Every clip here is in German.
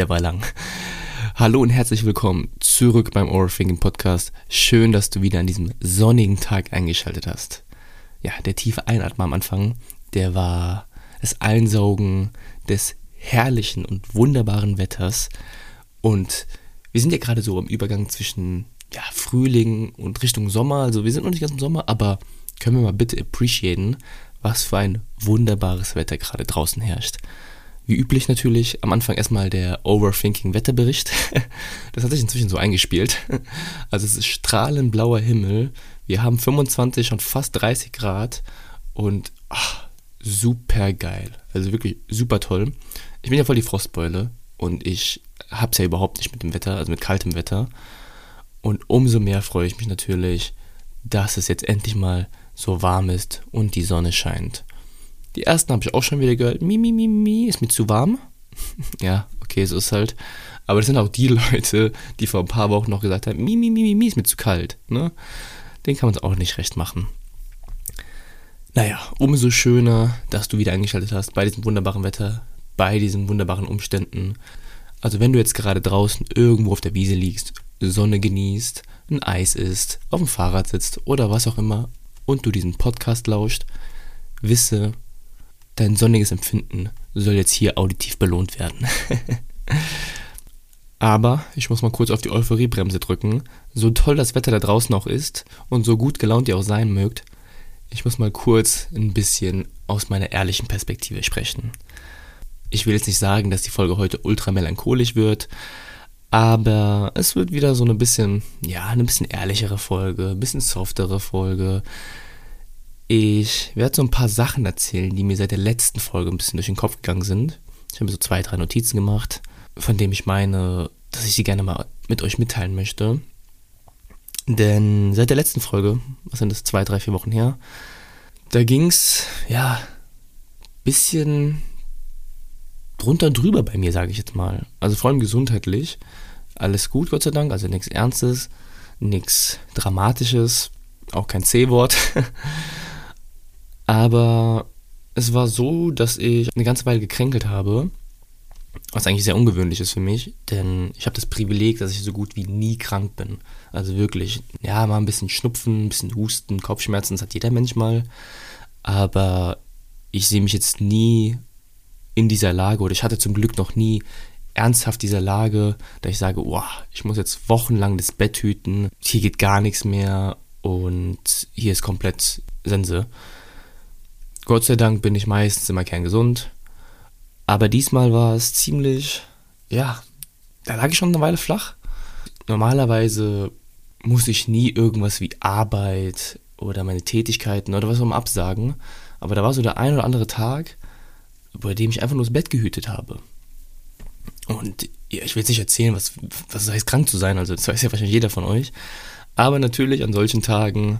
Der war lang. Hallo und herzlich willkommen zurück beim Overthinking Podcast. Schön, dass du wieder an diesem sonnigen Tag eingeschaltet hast. Ja, der tiefe Einatmen am Anfang, der war das Einsaugen des herrlichen und wunderbaren Wetters. Und wir sind ja gerade so im Übergang zwischen ja, Frühling und Richtung Sommer. Also wir sind noch nicht ganz im Sommer, aber können wir mal bitte appreciaten, was für ein wunderbares Wetter gerade draußen herrscht. Wie üblich natürlich am Anfang erstmal der Overthinking Wetterbericht. Das hat sich inzwischen so eingespielt. Also es ist strahlend blauer Himmel. Wir haben 25 und fast 30 Grad und ach, super geil. Also wirklich super toll. Ich bin ja voll die Frostbeule und ich hab's ja überhaupt nicht mit dem Wetter, also mit kaltem Wetter. Und umso mehr freue ich mich natürlich, dass es jetzt endlich mal so warm ist und die Sonne scheint. Die ersten habe ich auch schon wieder gehört. Mi, mi, mi, mi, ist mir zu warm. ja, okay, so ist halt. Aber das sind auch die Leute, die vor ein paar Wochen noch gesagt haben, mi, mi, mi, mi, ist mir zu kalt. Ne? Den kann man es auch nicht recht machen. Naja, umso schöner, dass du wieder eingeschaltet hast bei diesem wunderbaren Wetter, bei diesen wunderbaren Umständen. Also wenn du jetzt gerade draußen irgendwo auf der Wiese liegst, Sonne genießt, ein Eis isst, auf dem Fahrrad sitzt oder was auch immer und du diesen Podcast lauscht, wisse, dein sonniges Empfinden soll jetzt hier auditiv belohnt werden. Aber ich muss mal kurz auf die Euphoriebremse drücken. So toll das Wetter da draußen auch ist und so gut gelaunt ihr auch sein mögt, ich muss mal kurz ein bisschen aus meiner ehrlichen Perspektive sprechen. Ich will jetzt nicht sagen, dass die Folge heute ultra melancholisch wird, aber es wird wieder so ein bisschen, ja, eine bisschen ehrlichere Folge, ein bisschen softere Folge, ich werde so ein paar Sachen erzählen, die mir seit der letzten Folge ein bisschen durch den Kopf gegangen sind. Ich habe so zwei, drei Notizen gemacht, von denen ich meine, dass ich sie gerne mal mit euch mitteilen möchte. Denn seit der letzten Folge, was sind das, zwei, drei, vier Wochen her, da ging es, ja, bisschen drunter und drüber bei mir, sage ich jetzt mal. Also vor allem gesundheitlich. Alles gut, Gott sei Dank, also nichts Ernstes, nichts Dramatisches, auch kein C-Wort. Aber es war so, dass ich eine ganze Weile gekränkelt habe, was eigentlich sehr ungewöhnlich ist für mich, denn ich habe das Privileg, dass ich so gut wie nie krank bin. Also wirklich, ja, mal ein bisschen Schnupfen, ein bisschen Husten, Kopfschmerzen, das hat jeder Mensch mal. Aber ich sehe mich jetzt nie in dieser Lage oder ich hatte zum Glück noch nie ernsthaft dieser Lage, da ich sage, wow, ich muss jetzt wochenlang das Bett hüten, hier geht gar nichts mehr und hier ist komplett Sense. Gott sei Dank bin ich meistens immer kerngesund. Aber diesmal war es ziemlich, ja, da lag ich schon eine Weile flach. Normalerweise muss ich nie irgendwas wie Arbeit oder meine Tätigkeiten oder was auch immer absagen. Aber da war so der ein oder andere Tag, bei dem ich einfach nur das Bett gehütet habe. Und ja, ich will jetzt nicht erzählen, was, was es heißt, krank zu sein. Also, das weiß ja wahrscheinlich jeder von euch. Aber natürlich an solchen Tagen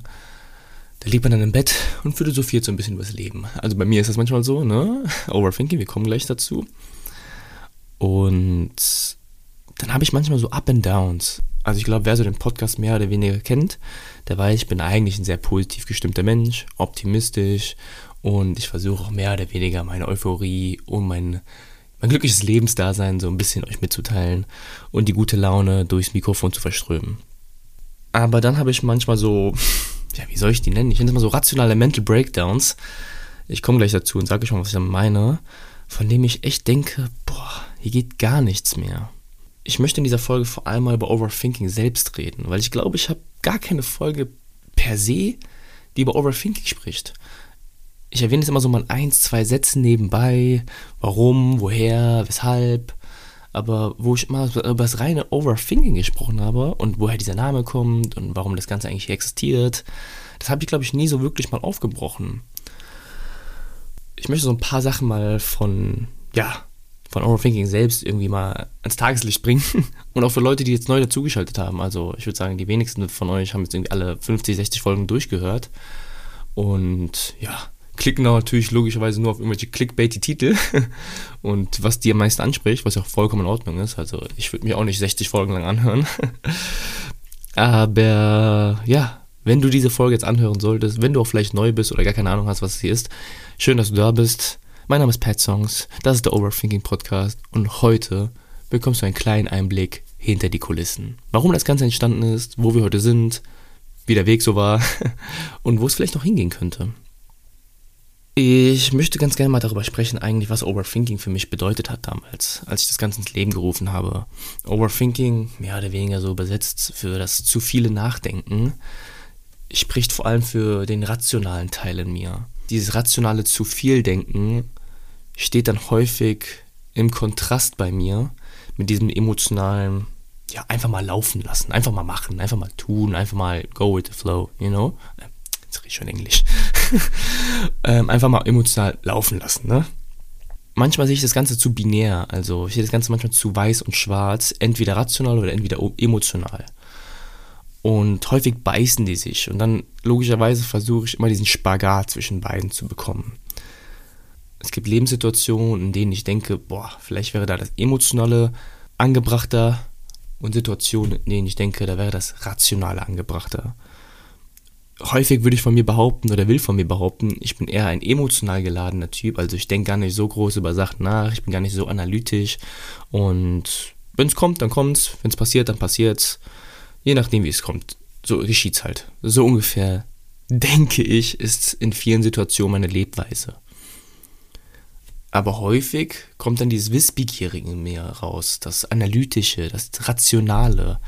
da liegt man dann im Bett und philosophiert so ein bisschen übers Leben. Also bei mir ist das manchmal so, ne? Overthinking, wir kommen gleich dazu. Und dann habe ich manchmal so Up and Downs. Also ich glaube, wer so den Podcast mehr oder weniger kennt, der weiß, ich bin eigentlich ein sehr positiv gestimmter Mensch, optimistisch und ich versuche auch mehr oder weniger meine Euphorie und mein, mein glückliches Lebensdasein so ein bisschen euch mitzuteilen und die gute Laune durchs Mikrofon zu verströmen. Aber dann habe ich manchmal so ja, wie soll ich die nennen? Ich nenne es mal so rationale Mental Breakdowns. Ich komme gleich dazu und sage euch mal, was ich damit meine, von dem ich echt denke, boah, hier geht gar nichts mehr. Ich möchte in dieser Folge vor allem mal über Overthinking selbst reden, weil ich glaube, ich habe gar keine Folge per se, die über Overthinking spricht. Ich erwähne es immer so mal ein, zwei Sätzen nebenbei, warum, woher, weshalb, aber wo ich mal über das reine Overthinking gesprochen habe und woher dieser Name kommt und warum das Ganze eigentlich existiert, das habe ich, glaube ich, nie so wirklich mal aufgebrochen. Ich möchte so ein paar Sachen mal von, ja, von Overthinking selbst irgendwie mal ans Tageslicht bringen und auch für Leute, die jetzt neu dazugeschaltet haben. Also ich würde sagen, die wenigsten von euch haben jetzt irgendwie alle 50, 60 Folgen durchgehört und ja, klicken natürlich logischerweise nur auf irgendwelche Clickbaity-Titel und was die am meisten anspricht, was ja auch vollkommen in Ordnung ist. Also ich würde mir auch nicht 60 Folgen lang anhören. Aber ja, wenn du diese Folge jetzt anhören solltest, wenn du auch vielleicht neu bist oder gar keine Ahnung hast, was es hier ist, schön, dass du da bist. Mein Name ist Pat Songs, das ist der Overthinking Podcast und heute bekommst du einen kleinen Einblick hinter die Kulissen. Warum das Ganze entstanden ist, wo wir heute sind, wie der Weg so war und wo es vielleicht noch hingehen könnte. Ich möchte ganz gerne mal darüber sprechen, eigentlich, was Overthinking für mich bedeutet hat damals, als ich das Ganze ins Leben gerufen habe. Overthinking, mehr oder weniger so übersetzt für das zu viele Nachdenken, spricht vor allem für den rationalen Teil in mir. Dieses rationale zu viel Denken steht dann häufig im Kontrast bei mir mit diesem emotionalen, ja, einfach mal laufen lassen, einfach mal machen, einfach mal tun, einfach mal go with the flow, you know? Jetzt rede ich schon Englisch. ähm, einfach mal emotional laufen lassen, ne? Manchmal sehe ich das Ganze zu binär, also ich sehe das Ganze manchmal zu weiß und schwarz, entweder rational oder entweder emotional. Und häufig beißen die sich und dann logischerweise versuche ich immer diesen Spagat zwischen beiden zu bekommen. Es gibt Lebenssituationen, in denen ich denke, boah, vielleicht wäre da das Emotionale angebrachter und Situationen, in denen ich denke, da wäre das Rationale angebrachter häufig würde ich von mir behaupten oder will von mir behaupten, ich bin eher ein emotional geladener Typ. Also ich denke gar nicht so groß über Sachen nach, ich bin gar nicht so analytisch. Und wenn es kommt, dann kommt es. Wenn es passiert, dann passiert es. Je nachdem, wie es kommt. So geschieht halt. So ungefähr, denke ich, ist in vielen Situationen meine Lebweise. Aber häufig kommt dann dieses Wissbegierige mir raus, das Analytische, das Rationale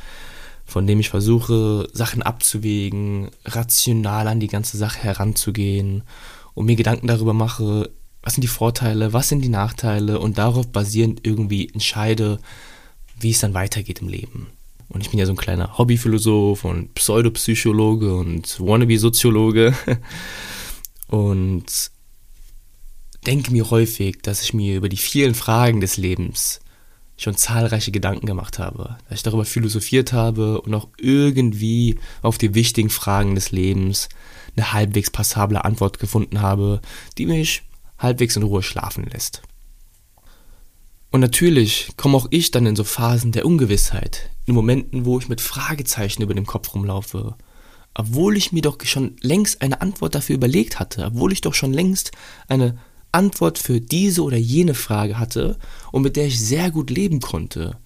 von dem ich versuche, Sachen abzuwägen, rational an die ganze Sache heranzugehen und mir Gedanken darüber mache, was sind die Vorteile, was sind die Nachteile und darauf basierend irgendwie entscheide, wie es dann weitergeht im Leben. Und ich bin ja so ein kleiner Hobbyphilosoph und Pseudopsychologe und Wannabe-Soziologe und denke mir häufig, dass ich mir über die vielen Fragen des Lebens schon zahlreiche Gedanken gemacht habe, dass ich darüber philosophiert habe und auch irgendwie auf die wichtigen Fragen des Lebens eine halbwegs passable Antwort gefunden habe, die mich halbwegs in Ruhe schlafen lässt. Und natürlich komme auch ich dann in so Phasen der Ungewissheit, in Momenten, wo ich mit Fragezeichen über dem Kopf rumlaufe, obwohl ich mir doch schon längst eine Antwort dafür überlegt hatte, obwohl ich doch schon längst eine Antwort für diese oder jene Frage hatte und mit der ich sehr gut leben konnte,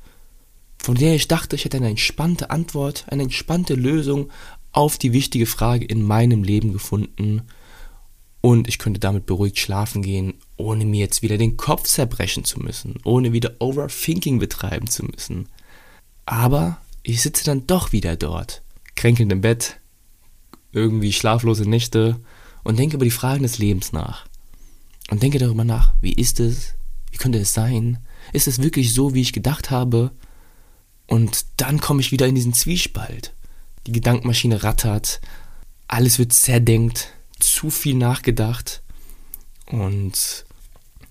von der ich dachte, ich hätte eine entspannte Antwort, eine entspannte Lösung auf die wichtige Frage in meinem Leben gefunden. Und ich könnte damit beruhigt schlafen gehen, ohne mir jetzt wieder den Kopf zerbrechen zu müssen, ohne wieder Overthinking betreiben zu müssen. Aber ich sitze dann doch wieder dort, kränkelnd im Bett, irgendwie schlaflose Nächte und denke über die Fragen des Lebens nach und denke darüber nach, wie ist es, wie könnte es sein, ist es wirklich so, wie ich gedacht habe? Und dann komme ich wieder in diesen Zwiespalt. Die Gedankenmaschine rattert, alles wird zerdenkt, zu viel nachgedacht. Und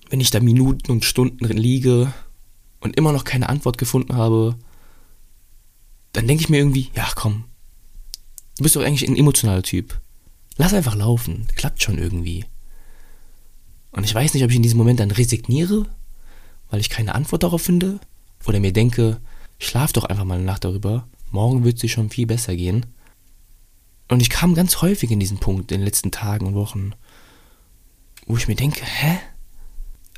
wenn ich da Minuten und Stunden liege und immer noch keine Antwort gefunden habe, dann denke ich mir irgendwie, ja komm, du bist doch eigentlich ein emotionaler Typ. Lass einfach laufen, klappt schon irgendwie. Und ich weiß nicht, ob ich in diesem Moment dann resigniere, weil ich keine Antwort darauf finde, oder mir denke, schlaf doch einfach mal eine Nacht darüber, morgen wird es dir schon viel besser gehen. Und ich kam ganz häufig in diesen Punkt in den letzten Tagen und Wochen, wo ich mir denke, hä?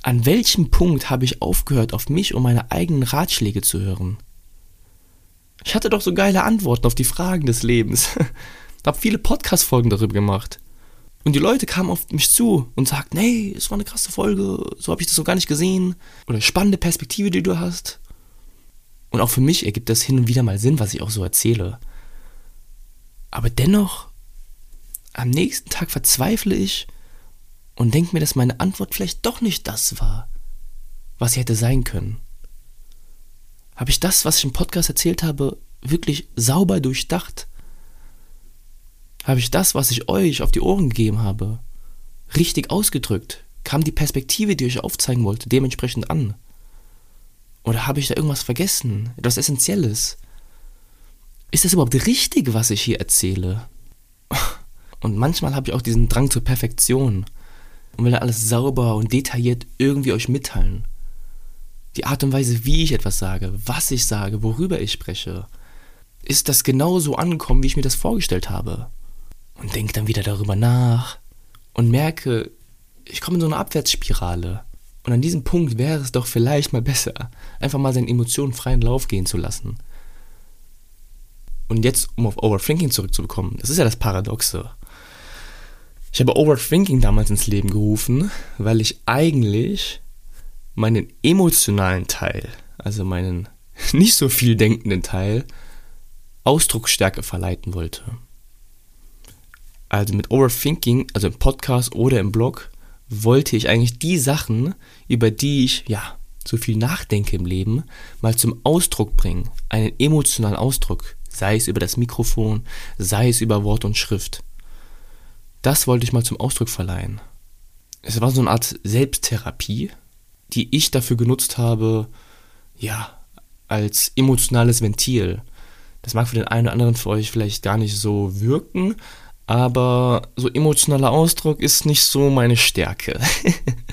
An welchem Punkt habe ich aufgehört, auf mich und meine eigenen Ratschläge zu hören? Ich hatte doch so geile Antworten auf die Fragen des Lebens. habe viele Podcast-Folgen darüber gemacht. Und die Leute kamen auf mich zu und sagten, hey, es war eine krasse Folge, so habe ich das so gar nicht gesehen. Oder spannende Perspektive, die du hast. Und auch für mich ergibt das hin und wieder mal Sinn, was ich auch so erzähle. Aber dennoch, am nächsten Tag verzweifle ich und denke mir, dass meine Antwort vielleicht doch nicht das war, was sie hätte sein können. Habe ich das, was ich im Podcast erzählt habe, wirklich sauber durchdacht? Habe ich das, was ich euch auf die Ohren gegeben habe, richtig ausgedrückt? Kam die Perspektive, die ich aufzeigen wollte, dementsprechend an? Oder habe ich da irgendwas vergessen? Etwas Essentielles? Ist das überhaupt richtig, was ich hier erzähle? Und manchmal habe ich auch diesen Drang zur Perfektion und will alles sauber und detailliert irgendwie euch mitteilen. Die Art und Weise, wie ich etwas sage, was ich sage, worüber ich spreche, ist das genauso angekommen, wie ich mir das vorgestellt habe? Und denke dann wieder darüber nach und merke, ich komme in so eine Abwärtsspirale Und an diesem Punkt wäre es doch vielleicht mal besser, einfach mal seinen Emotionen freien Lauf gehen zu lassen. Und jetzt, um auf Overthinking zurückzukommen, das ist ja das Paradoxe. Ich habe Overthinking damals ins Leben gerufen, weil ich eigentlich meinen emotionalen Teil, also meinen nicht so viel denkenden Teil, Ausdrucksstärke verleiten wollte. Also mit Overthinking, also im Podcast oder im Blog, wollte ich eigentlich die Sachen, über die ich ja so viel nachdenke im Leben, mal zum Ausdruck bringen, einen emotionalen Ausdruck, sei es über das Mikrofon, sei es über Wort und Schrift. Das wollte ich mal zum Ausdruck verleihen. Es war so eine Art Selbsttherapie, die ich dafür genutzt habe, ja, als emotionales Ventil. Das mag für den einen oder anderen für euch vielleicht gar nicht so wirken, aber so emotionaler Ausdruck ist nicht so meine Stärke.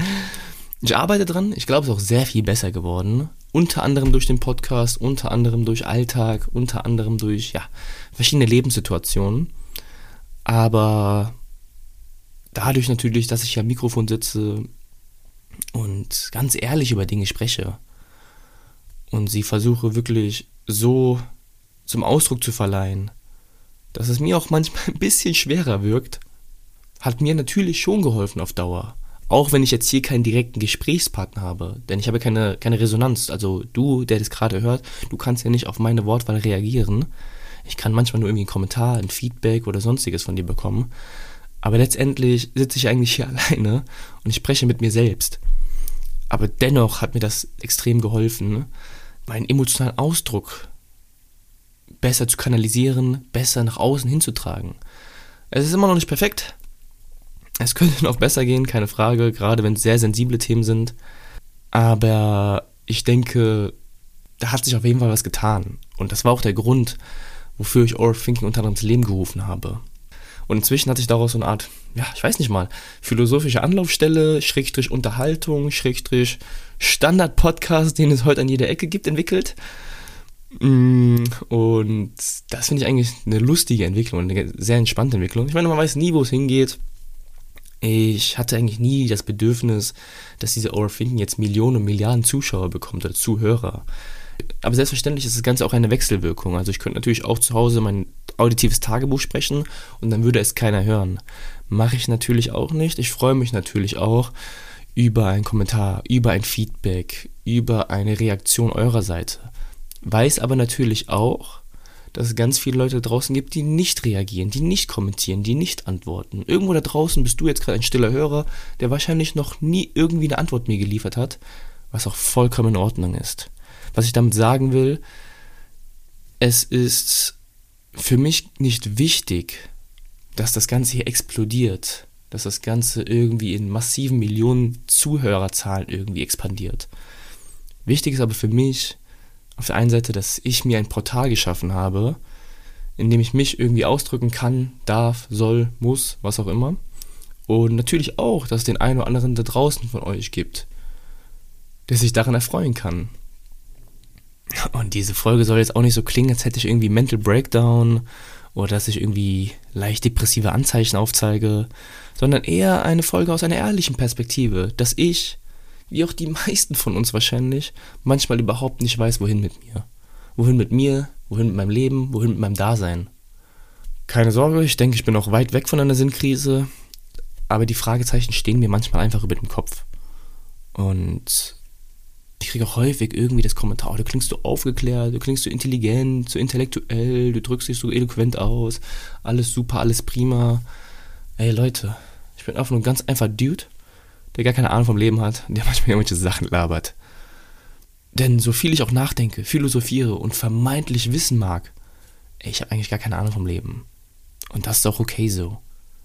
ich arbeite dran, ich glaube, es ist auch sehr viel besser geworden. Unter anderem durch den Podcast, unter anderem durch Alltag, unter anderem durch ja, verschiedene Lebenssituationen. Aber dadurch natürlich, dass ich am Mikrofon sitze und ganz ehrlich über Dinge spreche und sie versuche wirklich so zum Ausdruck zu verleihen, dass es mir auch manchmal ein bisschen schwerer wirkt, hat mir natürlich schon geholfen auf Dauer. Auch wenn ich jetzt hier keinen direkten Gesprächspartner habe, denn ich habe keine, keine Resonanz. Also du, der das gerade hört, du kannst ja nicht auf meine Wortwahl reagieren. Ich kann manchmal nur irgendwie einen Kommentar, ein Feedback oder sonstiges von dir bekommen. Aber letztendlich sitze ich eigentlich hier alleine und ich spreche mit mir selbst. Aber dennoch hat mir das extrem geholfen, meinen emotionalen Ausdruck besser zu kanalisieren, besser nach außen hinzutragen. Es ist immer noch nicht perfekt. Es könnte noch besser gehen, keine Frage, gerade wenn es sehr sensible Themen sind. Aber ich denke, da hat sich auf jeden Fall was getan. Und das war auch der Grund, wofür ich Overthinking unter anderem ins Leben gerufen habe. Und inzwischen hat sich daraus so eine Art, ja, ich weiß nicht mal, philosophische Anlaufstelle, Schrägstrich Unterhaltung, Schrägstrich Standard-Podcast, den es heute an jeder Ecke gibt, entwickelt. Mm, und das finde ich eigentlich eine lustige Entwicklung, eine sehr entspannte Entwicklung. Ich meine, man weiß nie, wo es hingeht. Ich hatte eigentlich nie das Bedürfnis, dass diese Overthinking jetzt Millionen und Milliarden Zuschauer bekommt oder Zuhörer. Aber selbstverständlich ist das Ganze auch eine Wechselwirkung. Also ich könnte natürlich auch zu Hause mein auditives Tagebuch sprechen und dann würde es keiner hören. Mache ich natürlich auch nicht. Ich freue mich natürlich auch über einen Kommentar, über ein Feedback, über eine Reaktion eurer Seite. Weiß aber natürlich auch, dass es ganz viele Leute draußen gibt, die nicht reagieren, die nicht kommentieren, die nicht antworten. Irgendwo da draußen bist du jetzt gerade ein stiller Hörer, der wahrscheinlich noch nie irgendwie eine Antwort mir geliefert hat, was auch vollkommen in Ordnung ist. Was ich damit sagen will, es ist für mich nicht wichtig, dass das Ganze hier explodiert, dass das Ganze irgendwie in massiven Millionen Zuhörerzahlen irgendwie expandiert. Wichtig ist aber für mich auf der einen Seite, dass ich mir ein Portal geschaffen habe, in dem ich mich irgendwie ausdrücken kann, darf, soll, muss, was auch immer. Und natürlich auch, dass es den einen oder anderen da draußen von euch gibt, der sich daran erfreuen kann. Und diese Folge soll jetzt auch nicht so klingen, als hätte ich irgendwie Mental Breakdown oder dass ich irgendwie leicht depressive Anzeichen aufzeige, sondern eher eine Folge aus einer ehrlichen Perspektive, dass ich, wie auch die meisten von uns wahrscheinlich, manchmal überhaupt nicht weiß, wohin mit mir. Wohin mit mir, wohin mit meinem Leben, wohin mit meinem Dasein. Keine Sorge, ich denke, ich bin auch weit weg von einer Sinnkrise, aber die Fragezeichen stehen mir manchmal einfach über dem Kopf. Und ich kriege auch häufig irgendwie das Kommentar, oh, du klingst so aufgeklärt, du klingst so intelligent, so intellektuell, du drückst dich so eloquent aus, alles super, alles prima. Ey Leute, ich bin einfach nur ein ganz einfach Dude, der gar keine Ahnung vom Leben hat, der manchmal irgendwelche Sachen labert. Denn so viel ich auch nachdenke, philosophiere und vermeintlich wissen mag, ey, ich habe eigentlich gar keine Ahnung vom Leben. Und das ist auch okay so.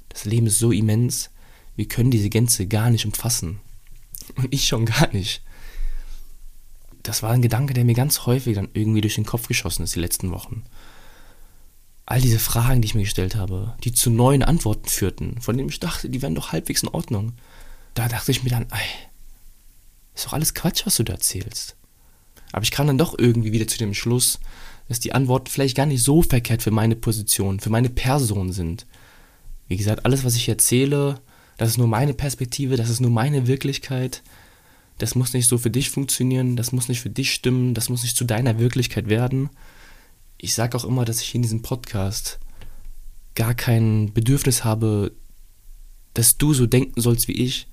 Das Leben ist so immens, wir können diese Gänze gar nicht umfassen. Und ich schon gar nicht das war ein Gedanke, der mir ganz häufig dann irgendwie durch den Kopf geschossen ist die letzten Wochen. All diese Fragen, die ich mir gestellt habe, die zu neuen Antworten führten, von denen ich dachte, die wären doch halbwegs in Ordnung. Da dachte ich mir dann, ey, ist doch alles Quatsch, was du da erzählst. Aber ich kam dann doch irgendwie wieder zu dem Schluss, dass die Antworten vielleicht gar nicht so verkehrt für meine Position, für meine Person sind. Wie gesagt, alles, was ich erzähle, das ist nur meine Perspektive, das ist nur meine Wirklichkeit das muss nicht so für dich funktionieren, das muss nicht für dich stimmen, das muss nicht zu deiner Wirklichkeit werden. Ich sage auch immer, dass ich in diesem Podcast gar kein Bedürfnis habe, dass du so denken sollst wie ich.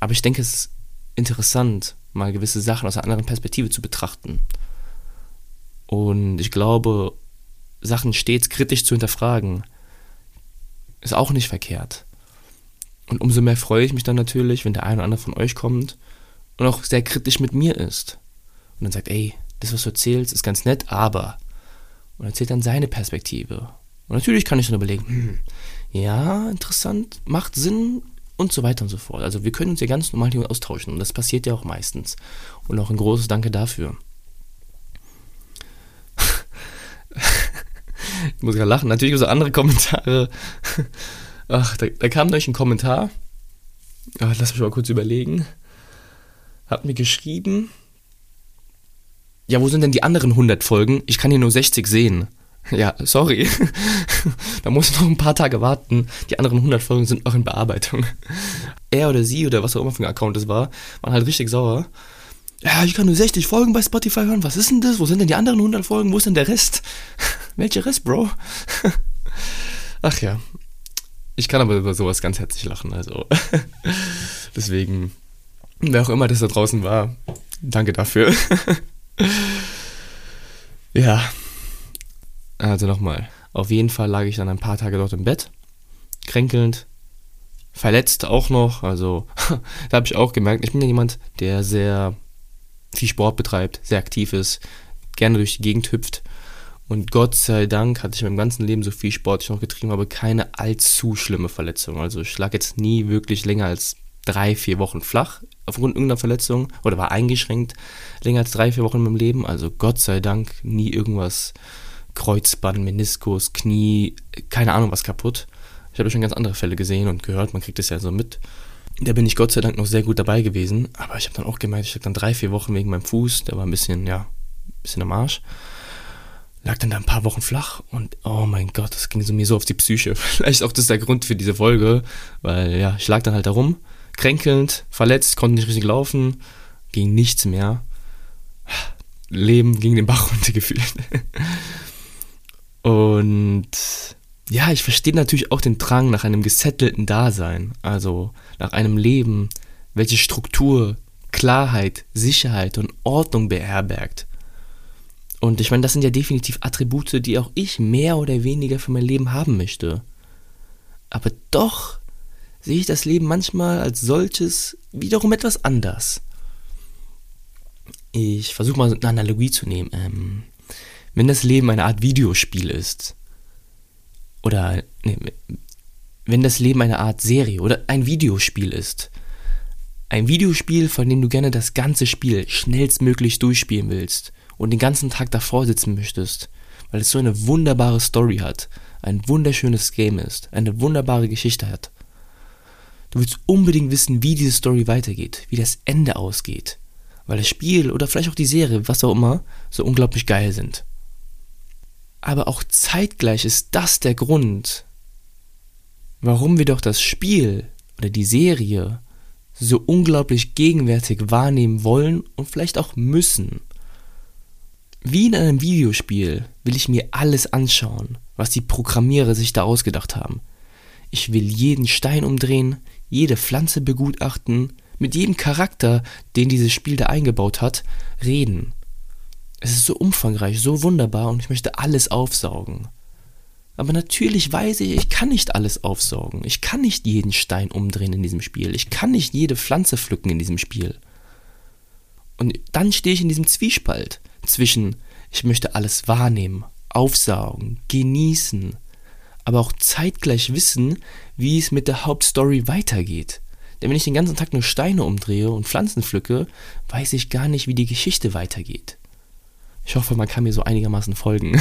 Aber ich denke, es ist interessant, mal gewisse Sachen aus einer anderen Perspektive zu betrachten. Und ich glaube, Sachen stets kritisch zu hinterfragen, ist auch nicht verkehrt. Und umso mehr freue ich mich dann natürlich, wenn der eine oder andere von euch kommt und auch sehr kritisch mit mir ist. Und dann sagt, ey, das, was du erzählst, ist ganz nett, aber. Und erzählt dann seine Perspektive. Und natürlich kann ich dann überlegen, hm, ja, interessant, macht Sinn und so weiter und so fort. Also wir können uns ja ganz normal hier austauschen und das passiert ja auch meistens. Und auch ein großes Danke dafür. ich muss gerade lachen. Natürlich gibt es auch andere Kommentare. Ach, da, da kam durch ein Kommentar. Ach, lass mich mal kurz überlegen. Hat mir geschrieben. Ja, wo sind denn die anderen 100 Folgen? Ich kann hier nur 60 sehen. Ja, sorry. da muss ich noch ein paar Tage warten. Die anderen 100 Folgen sind noch in Bearbeitung. Er oder sie oder was auch immer für ein Account das war, waren halt richtig sauer. Ja, ich kann nur 60 Folgen bei Spotify hören. Was ist denn das? Wo sind denn die anderen 100 Folgen? Wo ist denn der Rest? Welcher Rest, Bro? Ach ja. Ich kann aber über sowas ganz herzlich lachen, also. Deswegen, wer auch immer das da draußen war, danke dafür. ja. Also nochmal. Auf jeden Fall lag ich dann ein paar Tage dort im Bett, kränkelnd, verletzt auch noch. Also da habe ich auch gemerkt, ich bin ja jemand, der sehr viel Sport betreibt, sehr aktiv ist, gerne durch die Gegend hüpft. Und Gott sei Dank hatte ich in meinem ganzen Leben so viel Sport ich noch getrieben habe, keine allzu schlimme Verletzung. Also ich lag jetzt nie wirklich länger als drei, vier Wochen flach aufgrund irgendeiner Verletzung oder war eingeschränkt länger als drei, vier Wochen in meinem Leben. Also Gott sei Dank nie irgendwas Kreuzband, Meniskus, Knie, keine Ahnung was kaputt. Ich habe schon ganz andere Fälle gesehen und gehört, man kriegt es ja so mit. Da bin ich Gott sei Dank noch sehr gut dabei gewesen, aber ich habe dann auch gemerkt, ich lag dann drei, vier Wochen wegen meinem Fuß, der war ein bisschen, ja, ein bisschen am Arsch. Lag dann da ein paar Wochen flach und oh mein Gott, das ging so mir so auf die Psyche. Vielleicht auch das ist der Grund für diese Folge, weil ja, ich lag dann halt da rum, kränkelnd, verletzt, konnte nicht richtig laufen, ging nichts mehr. Leben ging den Bach runter gefühlt. Und ja, ich verstehe natürlich auch den Drang nach einem gesettelten Dasein, also nach einem Leben, welches Struktur, Klarheit, Sicherheit und Ordnung beherbergt. Und ich meine, das sind ja definitiv Attribute, die auch ich mehr oder weniger für mein Leben haben möchte. Aber doch sehe ich das Leben manchmal als solches wiederum etwas anders. Ich versuche mal eine Analogie zu nehmen. Ähm, wenn das Leben eine Art Videospiel ist, oder nee, wenn das Leben eine Art Serie oder ein Videospiel ist, ein Videospiel, von dem du gerne das ganze Spiel schnellstmöglich durchspielen willst und den ganzen Tag davor sitzen möchtest, weil es so eine wunderbare Story hat, ein wunderschönes Game ist, eine wunderbare Geschichte hat. Du willst unbedingt wissen, wie diese Story weitergeht, wie das Ende ausgeht, weil das Spiel oder vielleicht auch die Serie, was auch immer, so unglaublich geil sind. Aber auch zeitgleich ist das der Grund, warum wir doch das Spiel oder die Serie so unglaublich gegenwärtig wahrnehmen wollen und vielleicht auch müssen. Wie in einem Videospiel will ich mir alles anschauen, was die Programmierer sich da ausgedacht haben. Ich will jeden Stein umdrehen, jede Pflanze begutachten, mit jedem Charakter, den dieses Spiel da eingebaut hat, reden. Es ist so umfangreich, so wunderbar und ich möchte alles aufsaugen. Aber natürlich weiß ich, ich kann nicht alles aufsaugen. Ich kann nicht jeden Stein umdrehen in diesem Spiel. Ich kann nicht jede Pflanze pflücken in diesem Spiel. Und dann stehe ich in diesem Zwiespalt zwischen, ich möchte alles wahrnehmen, aufsaugen, genießen, aber auch zeitgleich wissen, wie es mit der Hauptstory weitergeht. Denn wenn ich den ganzen Tag nur Steine umdrehe und Pflanzen pflücke, weiß ich gar nicht, wie die Geschichte weitergeht. Ich hoffe, man kann mir so einigermaßen folgen.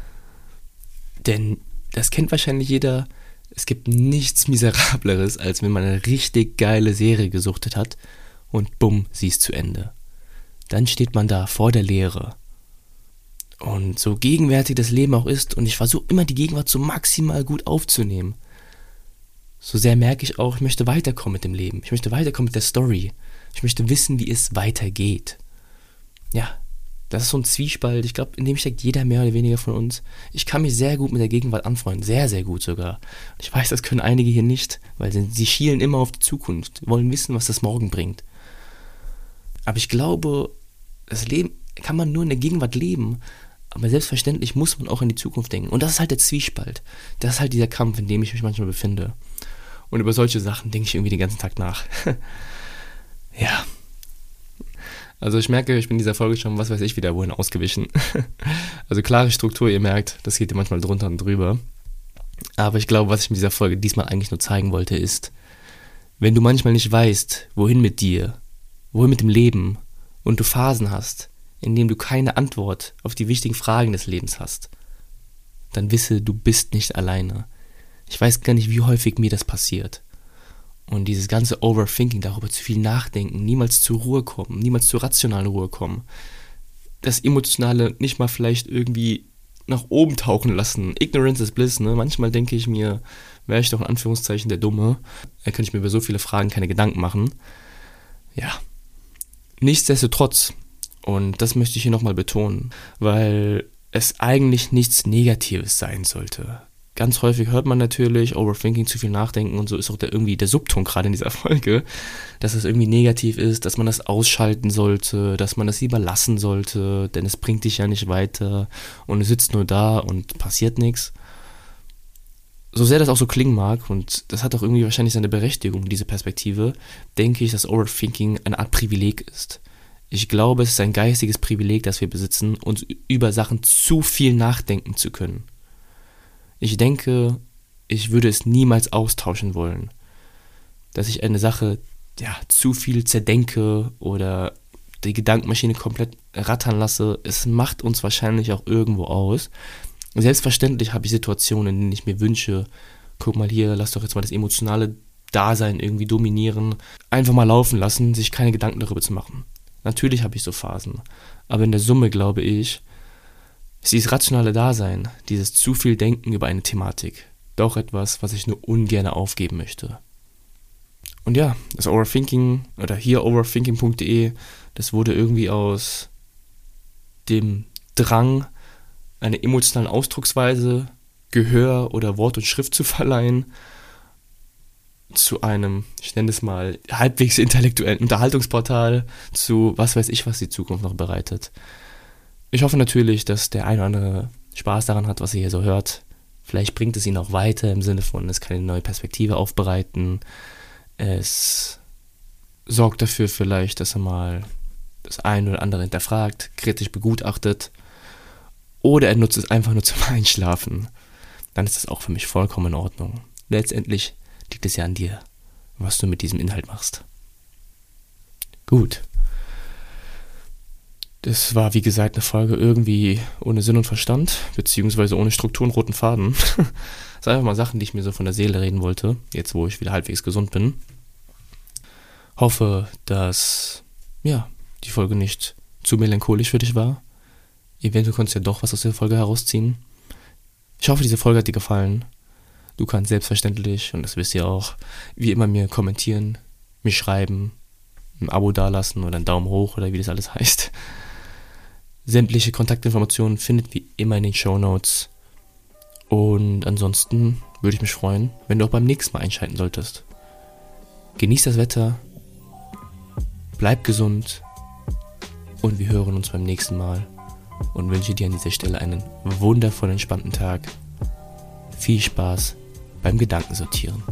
Denn das kennt wahrscheinlich jeder. Es gibt nichts Miserableres, als wenn man eine richtig geile Serie gesuchtet hat und bumm, sie ist zu Ende. Dann steht man da vor der Leere. Und so gegenwärtig das Leben auch ist, und ich versuche immer die Gegenwart so maximal gut aufzunehmen. so sehr merke ich auch, ich möchte weiterkommen mit dem Leben. Ich möchte weiterkommen mit der Story. Ich möchte wissen, wie es weitergeht. Ja, das ist so ein Zwiespalt. Ich glaube, in dem steckt jeder mehr oder weniger von uns. Ich kann mich sehr gut mit der Gegenwart anfreunden. Sehr, sehr gut sogar. Ich weiß, das können einige hier nicht, weil sie, sie schielen immer auf die Zukunft, wollen wissen, was das morgen bringt. Aber ich glaube, das Leben kann man nur in der Gegenwart leben. Aber selbstverständlich muss man auch in die Zukunft denken. Und das ist halt der Zwiespalt. Das ist halt dieser Kampf, in dem ich mich manchmal befinde. Und über solche Sachen denke ich irgendwie den ganzen Tag nach. ja. Also ich merke, ich bin in dieser Folge schon, was weiß ich, wieder wohin ausgewichen. also klare Struktur, ihr merkt, das geht dir manchmal drunter und drüber. Aber ich glaube, was ich mit dieser Folge diesmal eigentlich nur zeigen wollte, ist, wenn du manchmal nicht weißt, wohin mit dir, wohin mit dem Leben und du Phasen hast, in denen du keine Antwort auf die wichtigen Fragen des Lebens hast, dann wisse, du bist nicht alleine. Ich weiß gar nicht, wie häufig mir das passiert. Und dieses ganze Overthinking, darüber zu viel nachdenken, niemals zur Ruhe kommen, niemals zur rationalen Ruhe kommen, das Emotionale nicht mal vielleicht irgendwie nach oben tauchen lassen. Ignorance is bliss, ne? Manchmal denke ich mir, wäre ich doch in Anführungszeichen der Dumme, dann könnte ich mir über so viele Fragen keine Gedanken machen. Ja. Nichtsdestotrotz, und das möchte ich hier nochmal betonen, weil es eigentlich nichts Negatives sein sollte ganz häufig hört man natürlich Overthinking, zu viel nachdenken und so ist auch der, irgendwie der Subton gerade in dieser Folge, dass es irgendwie negativ ist, dass man das ausschalten sollte, dass man das lieber lassen sollte, denn es bringt dich ja nicht weiter und du sitzt nur da und passiert nichts. So sehr das auch so klingen mag, und das hat auch irgendwie wahrscheinlich seine Berechtigung, diese Perspektive, denke ich, dass Overthinking eine Art Privileg ist. Ich glaube, es ist ein geistiges Privileg, das wir besitzen, uns über Sachen zu viel nachdenken zu können. Ich denke, ich würde es niemals austauschen wollen. Dass ich eine Sache ja, zu viel zerdenke oder die Gedankenmaschine komplett rattern lasse, es macht uns wahrscheinlich auch irgendwo aus. Selbstverständlich habe ich Situationen, in denen ich mir wünsche, guck mal hier, lass doch jetzt mal das emotionale Dasein irgendwie dominieren, einfach mal laufen lassen, sich keine Gedanken darüber zu machen. Natürlich habe ich so Phasen, aber in der Summe glaube ich, ist dieses rationale Dasein, dieses zu viel Denken über eine Thematik, doch etwas, was ich nur ungern aufgeben möchte. Und ja, das Overthinking oder hier overthinking.de, das wurde irgendwie aus dem Drang, eine emotionale Ausdrucksweise, Gehör oder Wort und Schrift zu verleihen, zu einem, ich nenne es mal, halbwegs intellektuellen Unterhaltungsportal, zu was weiß ich, was die Zukunft noch bereitet. Ich hoffe natürlich, dass der eine oder andere Spaß daran hat, was ihr hier so hört. Vielleicht bringt es ihn auch weiter im Sinne von, es kann eine neue Perspektive aufbereiten. Es sorgt dafür vielleicht, dass er mal das eine oder andere hinterfragt, kritisch begutachtet. Oder er nutzt es einfach nur zum Einschlafen. Dann ist das auch für mich vollkommen in Ordnung. Letztendlich liegt es ja an dir, was du mit diesem Inhalt machst. Gut. Das war, wie gesagt, eine Folge irgendwie ohne Sinn und Verstand, beziehungsweise ohne Struktur und roten Faden. das sind einfach mal Sachen, die ich mir so von der Seele reden wollte, jetzt wo ich wieder halbwegs gesund bin. Hoffe, dass, ja, die Folge nicht zu melancholisch für dich war. Eventuell konntest du ja doch was aus der Folge herausziehen. Ich hoffe, diese Folge hat dir gefallen. Du kannst selbstverständlich, und das wisst ihr auch, wie immer mir kommentieren, mir schreiben, ein Abo dalassen oder einen Daumen hoch oder wie das alles heißt. Sämtliche Kontaktinformationen findet wie immer in den Show Notes. Und ansonsten würde ich mich freuen, wenn du auch beim nächsten Mal einschalten solltest. Genieß das Wetter, bleib gesund und wir hören uns beim nächsten Mal und wünsche dir an dieser Stelle einen wundervollen, entspannten Tag. Viel Spaß beim Gedankensortieren.